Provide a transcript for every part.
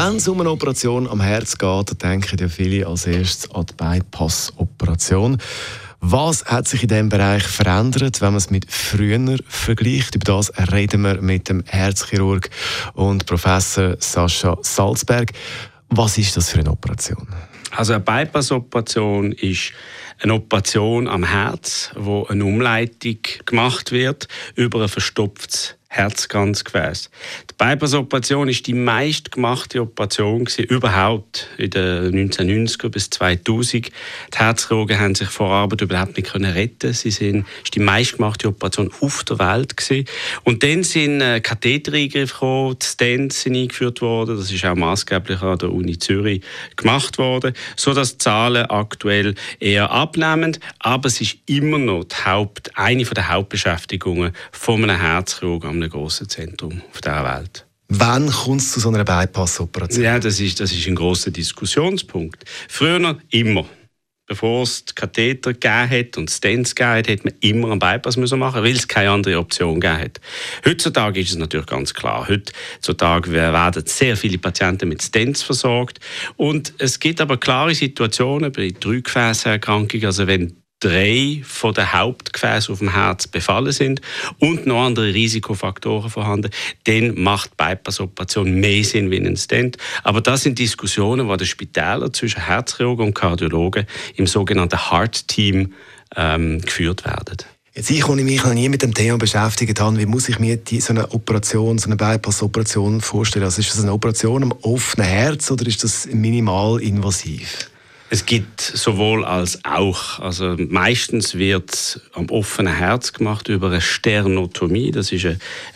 Wenn es um eine Operation am Herz geht, denken ja viele als erstes an die Bypass-Operation. Was hat sich in diesem Bereich verändert, wenn man es mit früher vergleicht? Über das reden wir mit dem Herzchirurg und Professor Sascha Salzberg. Was ist das für eine Operation? Also eine Bypass-Operation ist eine Operation am Herz, wo eine Umleitung gemacht wird über ein verstopftes Herzkranzgefäß. Die Bypass-Operation ist die meistgemachte Operation überhaupt in den 1990er bis 2000. Die Herzchirurgen haben sich vor Arbeit überhaupt nicht können retten. Sie sind ist die meistgemachte Operation auf der Welt gewesen. Und dann sind äh, Kathetereingriffe gekommen, die Stents sind eingeführt worden. Das ist auch maßgeblich an der Uni Zürich gemacht worden, so dass die Zahlen aktuell eher abnehmen. Aber es ist immer noch die Haupt, eine der Hauptbeschäftigungen von einem Herzchirurgen einem grossen Zentrum auf dieser Welt. Wann kommt es zu so einer Bypass-Operation? Ja, das ist, das ist ein großer Diskussionspunkt. Früher immer. Bevor es Katheter gegeben hat und Stents gegeben hat, hätte man immer einen Bypass müssen machen weil es keine andere Option gegeben hat. Heutzutage ist es natürlich ganz klar. Heutzutage werden sehr viele Patienten mit Stents versorgt. Und es gibt aber klare Situationen bei Drückgefäßerkrankungen, also wenn drei von den Hauptgefäßen auf dem Herz befallen sind und noch andere Risikofaktoren vorhanden, dann macht Bypass-Operation mehr Sinn wie ein Stent. Aber das sind Diskussionen, die die Spitäler zwischen Herzchirurgen und Kardiologen im sogenannten Heart-Team ähm, geführt werden. Jetzt ich, ich mich noch nie mit dem Thema beschäftigt habe, wie muss ich mir die, so eine Operation, so eine Bypass-Operation vorstellen? Also ist das eine Operation am offenen Herz oder ist das minimal invasiv? Es gibt sowohl als auch. Also meistens wird am offenen Herz gemacht über eine Sternotomie. Das ist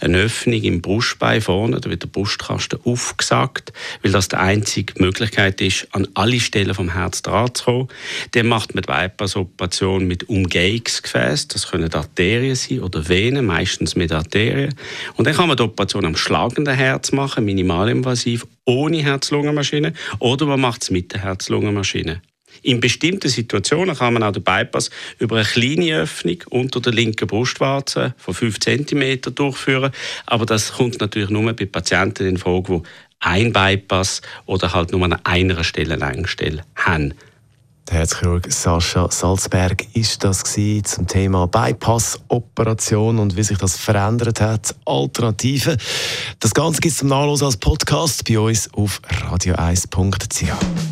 eine, Öffnung im Brustbein vorne. Da wird der Brustkasten aufgesagt, weil das die einzige Möglichkeit ist, an alle Stellen vom Herz dran zu kommen. Dann macht man die Bypass-Operation mit Umgehungsgefäß. Das können Arterien sein oder Venen, meistens mit Arterien. Und dann kann man die Operation am schlagenden Herz machen, minimalinvasiv, ohne Herz-Lungen-Maschine. Oder man macht es mit der Herz-Lungen-Maschine. In bestimmten Situationen kann man auch den Bypass über eine kleine Öffnung unter der linken Brustwarze von 5 cm durchführen. Aber das kommt natürlich nur bei Patienten in Frage, die ein Bypass oder halt nur an einer Stelle Längsstelle haben. Der Herzchirurg Sascha Salzberg ist das zum Thema Bypass-Operation und wie sich das verändert hat. Alternativen. Das Ganze gibt es zum Nachlesen als Podcast bei uns auf radio1.ch.